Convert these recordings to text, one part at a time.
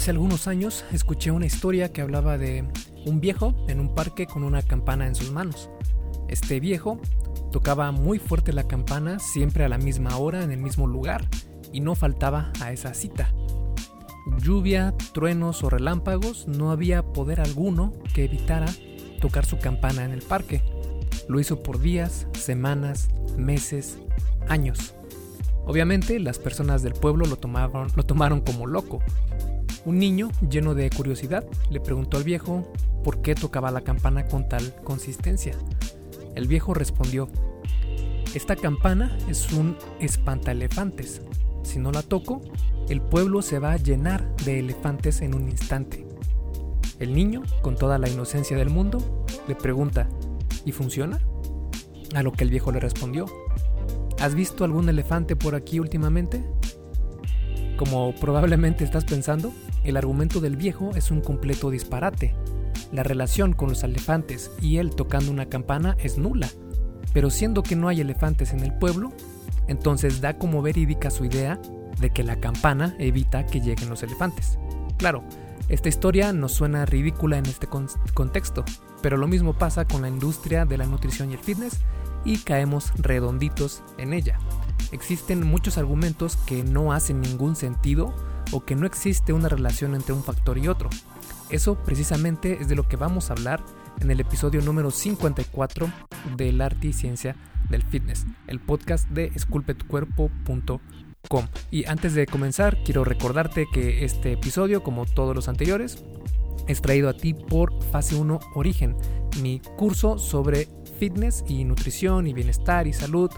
Hace algunos años escuché una historia que hablaba de un viejo en un parque con una campana en sus manos. Este viejo tocaba muy fuerte la campana siempre a la misma hora en el mismo lugar y no faltaba a esa cita. Lluvia, truenos o relámpagos, no había poder alguno que evitara tocar su campana en el parque. Lo hizo por días, semanas, meses, años. Obviamente las personas del pueblo lo tomaron, lo tomaron como loco un niño, lleno de curiosidad, le preguntó al viejo por qué tocaba la campana con tal consistencia. El viejo respondió, esta campana es un espantaelefantes. Si no la toco, el pueblo se va a llenar de elefantes en un instante. El niño, con toda la inocencia del mundo, le pregunta, ¿y funciona? A lo que el viejo le respondió, ¿has visto algún elefante por aquí últimamente? Como probablemente estás pensando, el argumento del viejo es un completo disparate. La relación con los elefantes y él tocando una campana es nula. Pero siendo que no hay elefantes en el pueblo, entonces da como verídica su idea de que la campana evita que lleguen los elefantes. Claro, esta historia nos suena ridícula en este contexto, pero lo mismo pasa con la industria de la nutrición y el fitness y caemos redonditos en ella. Existen muchos argumentos que no hacen ningún sentido o que no existe una relación entre un factor y otro. Eso precisamente es de lo que vamos a hablar en el episodio número 54 del arte y ciencia del fitness, el podcast de esculpetucuerpo.com. Y antes de comenzar, quiero recordarte que este episodio, como todos los anteriores, es traído a ti por Fase 1 Origen, mi curso sobre fitness y nutrición y bienestar y salud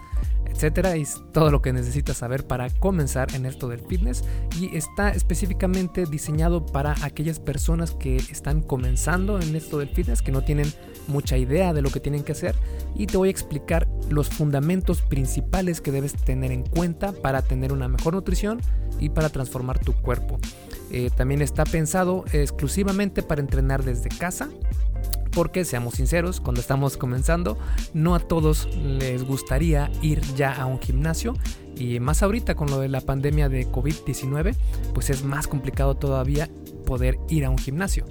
etcétera, es todo lo que necesitas saber para comenzar en esto del fitness y está específicamente diseñado para aquellas personas que están comenzando en esto del fitness, que no tienen mucha idea de lo que tienen que hacer y te voy a explicar los fundamentos principales que debes tener en cuenta para tener una mejor nutrición y para transformar tu cuerpo. Eh, también está pensado exclusivamente para entrenar desde casa porque seamos sinceros, cuando estamos comenzando, no a todos les gustaría ir ya a un gimnasio y más ahorita con lo de la pandemia de COVID-19, pues es más complicado todavía poder ir a un gimnasio.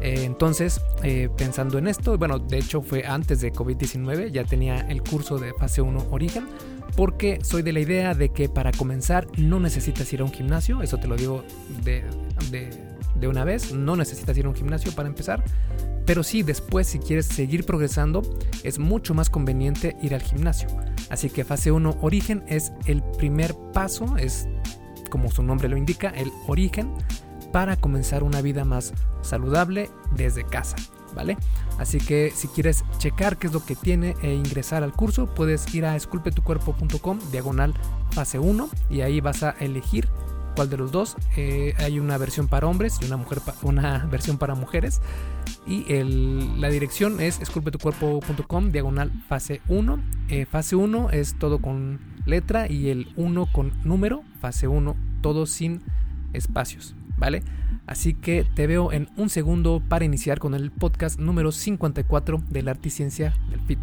Eh, entonces, eh, pensando en esto, bueno, de hecho fue antes de COVID-19, ya tenía el curso de fase 1 origen, porque soy de la idea de que para comenzar no necesitas ir a un gimnasio, eso te lo digo de, de una vez, no necesitas ir a un gimnasio para empezar, pero sí, después si quieres seguir progresando, es mucho más conveniente ir al gimnasio. Así que fase 1 origen es el primer paso, es como su nombre lo indica, el origen para comenzar una vida más saludable desde casa, ¿vale? Así que si quieres checar qué es lo que tiene e ingresar al curso, puedes ir a esculpetucuerpo.com diagonal fase 1 y ahí vas a elegir cuál de los dos. Eh, hay una versión para hombres y una, mujer una versión para mujeres. Y la dirección es esculpetucuerpo.com, diagonal fase 1. Eh, fase 1 es todo con letra y el 1 con número. Fase 1, todo sin espacios, ¿vale? Así que te veo en un segundo para iniciar con el podcast número 54 de la arte y ciencia del fit.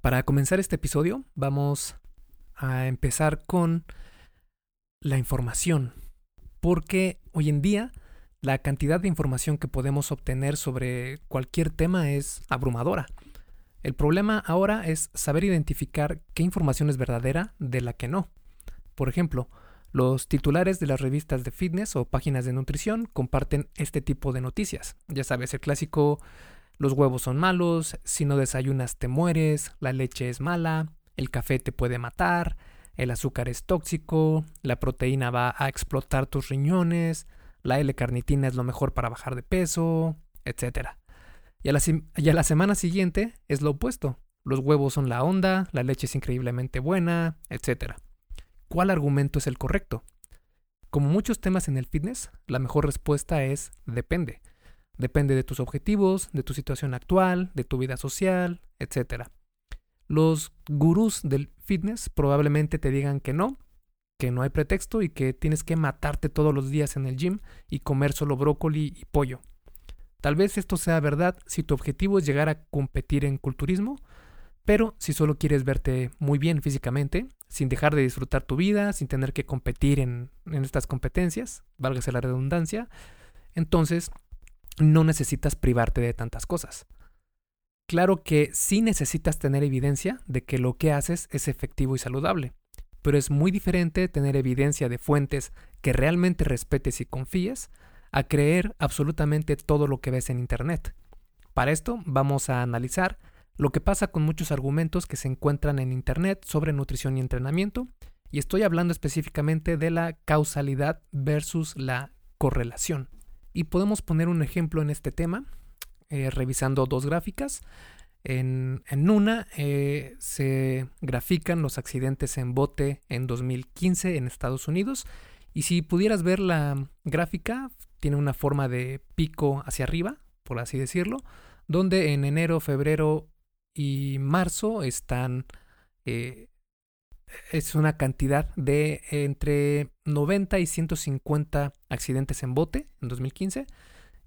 Para comenzar este episodio, vamos a empezar con la información, porque hoy en día la cantidad de información que podemos obtener sobre cualquier tema es abrumadora. El problema ahora es saber identificar qué información es verdadera de la que no. Por ejemplo, los titulares de las revistas de fitness o páginas de nutrición comparten este tipo de noticias. Ya sabes, el clásico los huevos son malos, si no desayunas te mueres, la leche es mala, el café te puede matar, el azúcar es tóxico, la proteína va a explotar tus riñones, la L-carnitina es lo mejor para bajar de peso, etc. Y a, la, y a la semana siguiente es lo opuesto. Los huevos son la onda, la leche es increíblemente buena, etc. ¿Cuál argumento es el correcto? Como muchos temas en el fitness, la mejor respuesta es depende. Depende de tus objetivos, de tu situación actual, de tu vida social, etc. Los gurús del fitness probablemente te digan que no, que no hay pretexto y que tienes que matarte todos los días en el gym y comer solo brócoli y pollo. Tal vez esto sea verdad si tu objetivo es llegar a competir en culturismo, Pero si solo quieres verte muy bien físicamente, sin dejar de disfrutar tu vida, sin tener que competir en, en estas competencias, válgase la redundancia, entonces no necesitas privarte de tantas cosas. Claro que sí necesitas tener evidencia de que lo que haces es efectivo y saludable, pero es muy diferente tener evidencia de fuentes que realmente respetes y confíes a creer absolutamente todo lo que ves en Internet. Para esto vamos a analizar lo que pasa con muchos argumentos que se encuentran en Internet sobre nutrición y entrenamiento, y estoy hablando específicamente de la causalidad versus la correlación. Y podemos poner un ejemplo en este tema, eh, revisando dos gráficas. En, una eh, se grafican los accidentes en bote en 2015 en Estados Unidos. Y si pudieras ver la gráfica, tiene una forma de pico hacia arriba, por así decirlo, donde en enero, febrero y marzo están... Eh, es una cantidad de entre 90 y 150 accidentes en bote en 2015.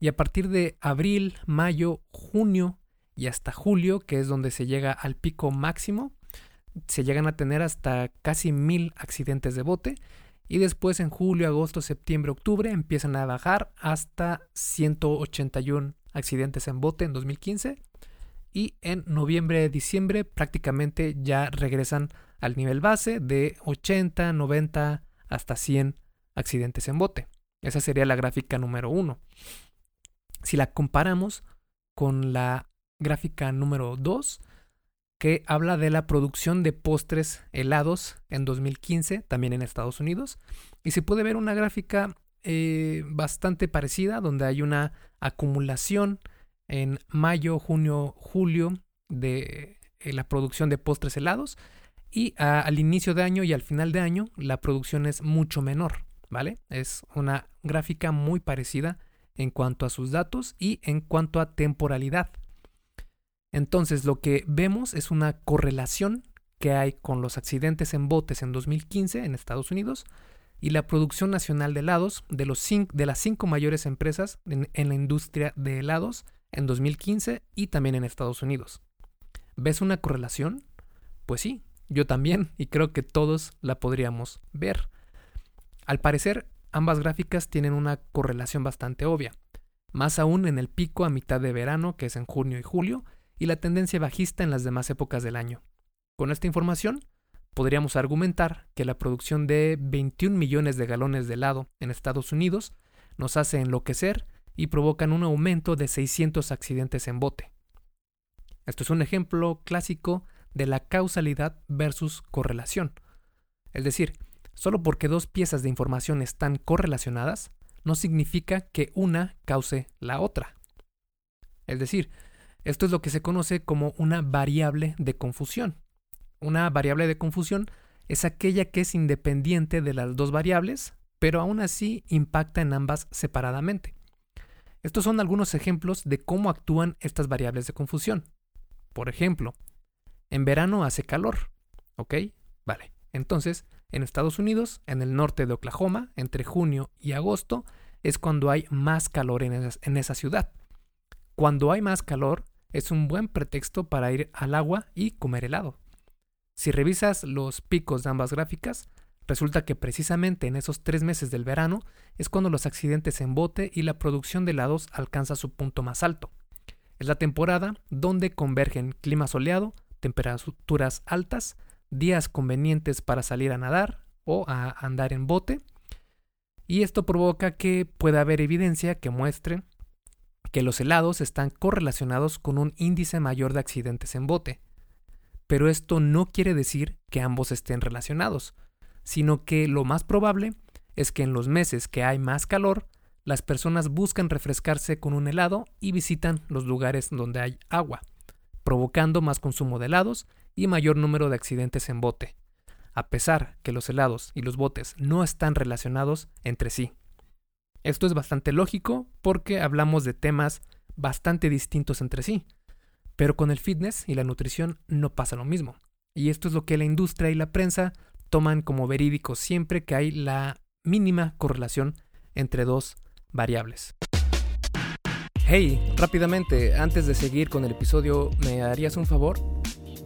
Y a partir de abril, mayo, junio y hasta julio, que es donde se llega al pico máximo, se llegan a tener hasta casi mil accidentes de bote y después en julio, agosto, septiembre, octubre empiezan a bajar hasta 181 accidentes en bote en 2015 y en noviembre, diciembre prácticamente ya regresan al nivel base de 80, 90 hasta 100 accidentes en bote. Esa sería la gráfica número 1. Si la comparamos con la gráfica número 2, que habla de la producción de postres helados en 2015, también en Estados Unidos. Y se puede ver una gráfica eh, bastante parecida, donde hay una acumulación en mayo, junio, julio de eh, la producción de postres helados. Y al inicio de año y al final de año la producción es mucho menor, ¿vale? Es una gráfica muy parecida en cuanto a sus datos y en cuanto a temporalidad. Entonces lo que vemos es una correlación que hay con los accidentes en botes en 2015 en Estados Unidos y la producción nacional de helados de, los de las cinco mayores empresas en, en la industria de helados en 2015 y también en Estados Unidos. ¿Ves una correlación? Pues sí, yo también y creo que todos la podríamos ver. Al parecer, ambas gráficas tienen una correlación bastante obvia, más aún en el pico a mitad de verano, que es en junio y julio, y la tendencia bajista en las demás épocas del año. Con esta información, podríamos argumentar que la producción de 21 millones de galones de helado en Estados Unidos nos hace enloquecer y provocan un aumento de 600 accidentes en bote. Esto es un ejemplo clásico de la causalidad versus correlación. Es decir, solo porque dos piezas de información están correlacionadas, no significa que una cause la otra. Es decir, esto es lo que se conoce como una variable de confusión. Una variable de confusión es aquella que es independiente de las dos variables, pero aún así impacta en ambas separadamente. Estos son algunos ejemplos de cómo actúan estas variables de confusión. Por ejemplo, en verano hace calor. ¿Ok? Vale. Entonces, en Estados Unidos, en el norte de Oklahoma, entre junio y agosto, es cuando hay más calor en esa, ciudad. Cuando hay más calor, es un buen pretexto para ir al agua y comer helado. Si revisas los picos de ambas gráficas, resulta que precisamente en esos tres meses del verano es cuando los accidentes en bote y la producción de helados alcanza su punto más alto. Es la temporada donde convergen clima soleado, temperaturas altas, días convenientes para salir a nadar o a andar en bote, y esto provoca que pueda haber evidencia que muestre que los helados están correlacionados con un índice mayor de accidentes en bote. Pero esto no quiere decir que ambos estén relacionados, sino que lo más probable es que en los meses que hay más calor, las personas buscan refrescarse con un helado y visitan los lugares donde hay agua, provocando más consumo de helados y mayor número de accidentes en bote, a pesar que los helados y los botes no están relacionados entre sí. Esto es bastante lógico porque hablamos de temas bastante distintos entre sí, pero con el fitness y la nutrición no pasa lo mismo. Y esto es lo que la industria y la prensa toman como verídico siempre que hay la mínima correlación entre dos variables. Hey, rápidamente, antes de seguir con el episodio, ¿me harías un favor?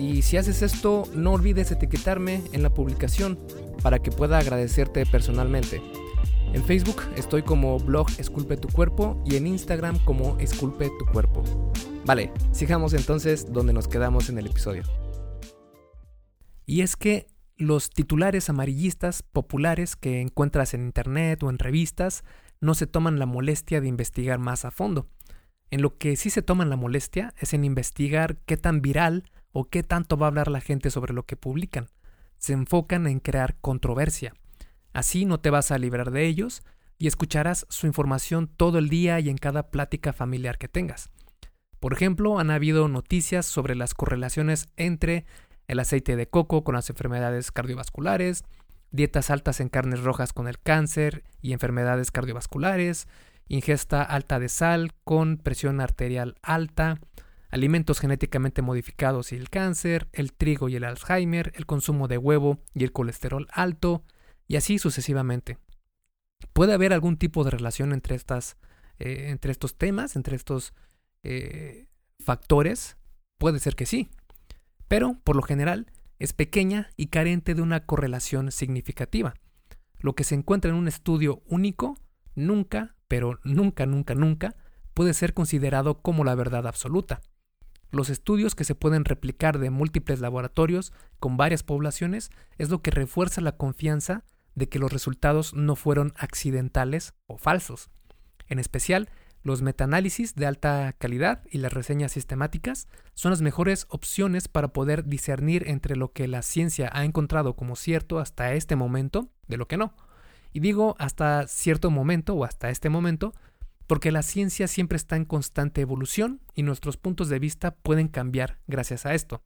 Y si haces esto, no olvides etiquetarme en la publicación para que pueda agradecerte personalmente. En Facebook estoy como blog Esculpe tu cuerpo y en Instagram como Esculpe tu cuerpo. Vale, sigamos entonces donde nos quedamos en el episodio. Y es que los titulares amarillistas populares que encuentras en internet o en revistas no se toman la molestia de investigar más a fondo. En lo que sí se toman la molestia es en investigar qué tan viral o qué tanto va a hablar la gente sobre lo que publican se enfocan en crear controversia. Así no te vas a librar de ellos y escucharás su información todo el día y en cada plática familiar que tengas. Por ejemplo, han habido noticias sobre las correlaciones entre el aceite de coco con las enfermedades cardiovasculares, dietas altas en carnes rojas con el cáncer y enfermedades cardiovasculares, ingesta alta de sal con presión arterial alta, alimentos genéticamente modificados y el cáncer, el trigo y el Alzheimer, el consumo de huevo y el colesterol alto, y así sucesivamente. ¿Puede haber algún tipo de relación entre, estas, eh, entre estos temas, entre estos eh, factores? Puede ser que sí, pero por lo general es pequeña y carente de una correlación significativa. Lo que se encuentra en un estudio único nunca, pero nunca, nunca, nunca puede ser considerado como la verdad absoluta. Los estudios que se pueden replicar de múltiples laboratorios con varias poblaciones es lo que refuerza la confianza de que los resultados no fueron accidentales o falsos. En especial, los metaanálisis de alta calidad y las reseñas sistemáticas son las mejores opciones para poder discernir entre lo que la ciencia ha encontrado como cierto hasta este momento de lo que no. Y digo hasta cierto momento o hasta este momento porque la ciencia siempre está en constante evolución y nuestros puntos de vista pueden cambiar gracias a esto.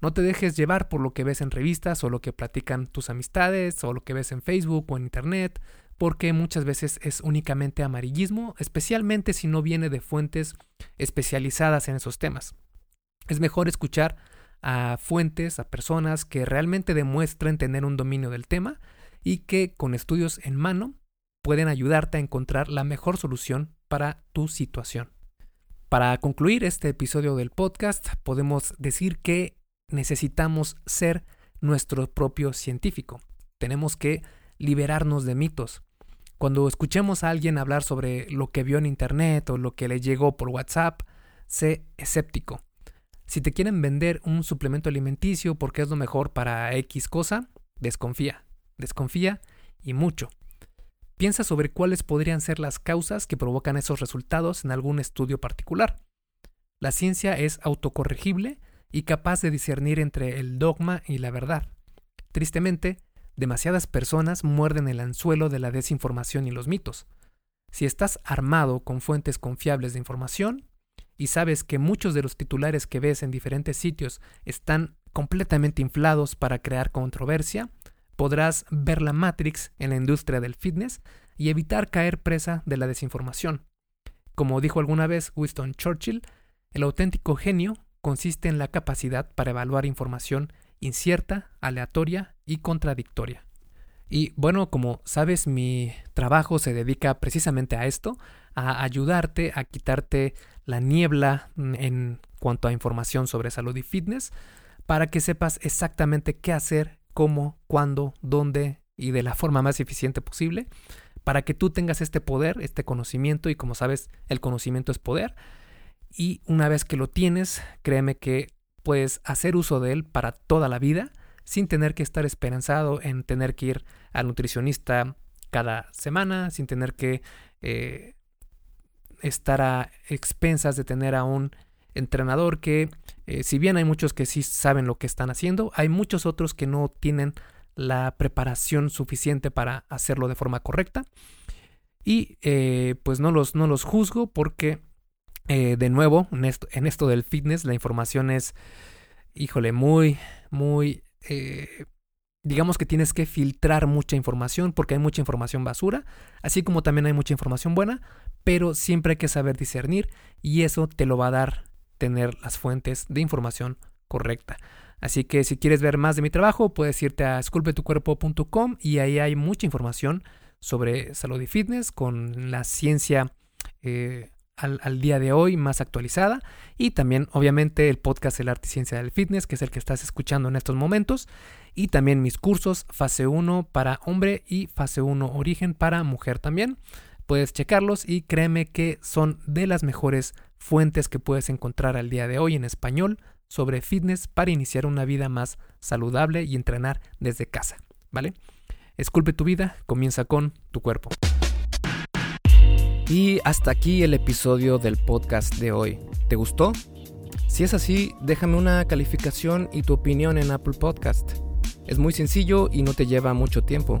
No te dejes llevar por lo que ves en revistas o lo que platican tus amistades o lo que ves en Facebook o en Internet, porque muchas veces es únicamente amarillismo, especialmente si no viene de fuentes especializadas en esos temas. Es mejor escuchar a fuentes, a personas que realmente demuestren tener un dominio del tema y que con estudios en mano pueden ayudarte a encontrar la mejor solución para tu situación. Para concluir este episodio del podcast, podemos decir que necesitamos ser nuestro propio científico. Tenemos que liberarnos de mitos. Cuando escuchemos a alguien hablar sobre lo que vio en Internet o lo que le llegó por WhatsApp, sé escéptico. Si te quieren vender un suplemento alimenticio porque es lo mejor para X cosa, desconfía. Desconfía y mucho. Piensa sobre cuáles podrían ser las causas que provocan esos resultados en algún estudio particular. La ciencia es autocorregible y capaz de discernir entre el dogma y la verdad. Tristemente, demasiadas personas muerden el anzuelo de la desinformación y los mitos. Si estás armado con fuentes confiables de información y sabes que muchos de los titulares que ves en diferentes sitios están completamente inflados para crear controversia, podrás ver la Matrix en la industria del fitness y evitar caer presa de la desinformación. Como dijo alguna vez Winston Churchill, el auténtico genio consiste en la capacidad para evaluar información incierta, aleatoria y contradictoria. Y bueno, como sabes, mi trabajo se dedica precisamente a esto, a ayudarte a quitarte la niebla en cuanto a información sobre salud y fitness, para que sepas exactamente qué hacer cómo, cuándo, dónde y de la forma más eficiente posible para que tú tengas este poder, este conocimiento y como sabes, el conocimiento es poder. Y una vez que lo tienes, créeme que puedes hacer uso de él para toda la vida sin tener que estar esperanzado en tener que ir al nutricionista cada semana, sin tener que eh, estar a expensas de tener a un entrenador que, eh, si bien hay muchos que sí saben lo que están haciendo, hay muchos otros que no tienen la preparación suficiente para hacerlo de forma correcta. Y eh, pues no los, no los juzgo porque, eh, de nuevo, en esto, del fitness, la información es híjole, muy, muy... Digamos que tienes que filtrar mucha información porque hay mucha información basura, así como también hay mucha información buena, pero siempre hay que saber discernir y eso te lo va a dar tener las fuentes de información correcta. Así que si quieres ver más de mi trabajo, puedes irte a esculpetucuerpo.com y ahí hay mucha información sobre salud y fitness con la ciencia eh, al, día de hoy más actualizada y también obviamente el podcast El Arte y Ciencia del Fitness, que es el que estás escuchando en estos momentos, y también mis cursos fase 1 para hombre y fase 1 origen para mujer también. Puedes checarlos y créeme que son de las mejores fuentes que puedes encontrar al día de hoy en español sobre fitness para iniciar una vida más saludable y entrenar desde casa, ¿vale? Esculpe tu vida, comienza con tu cuerpo. Y hasta aquí el episodio del podcast de hoy. ¿Te gustó? Si es así, déjame una calificación y tu opinión en Apple Podcast. Es muy sencillo y no te lleva mucho tiempo.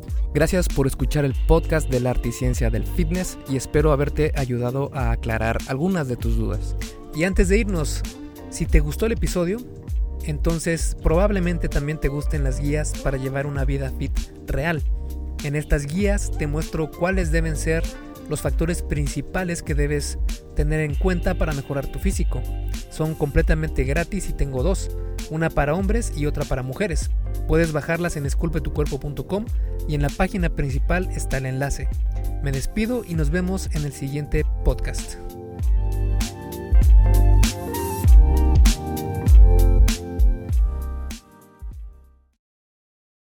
Gracias por escuchar el podcast de la arte y ciencia del fitness y espero haberte ayudado a aclarar algunas de tus dudas. Y antes de irnos, si te gustó el episodio, entonces probablemente también te gusten las guías para llevar una vida fit real. En estas guías te muestro cuáles deben ser los factores principales que debes tener en cuenta para mejorar tu físico. Son completamente gratis y tengo dos, una para hombres y otra para mujeres. Puedes bajarlas en esculpetucuerpo.com y en la página principal está el enlace. Me despido y nos vemos en el siguiente podcast.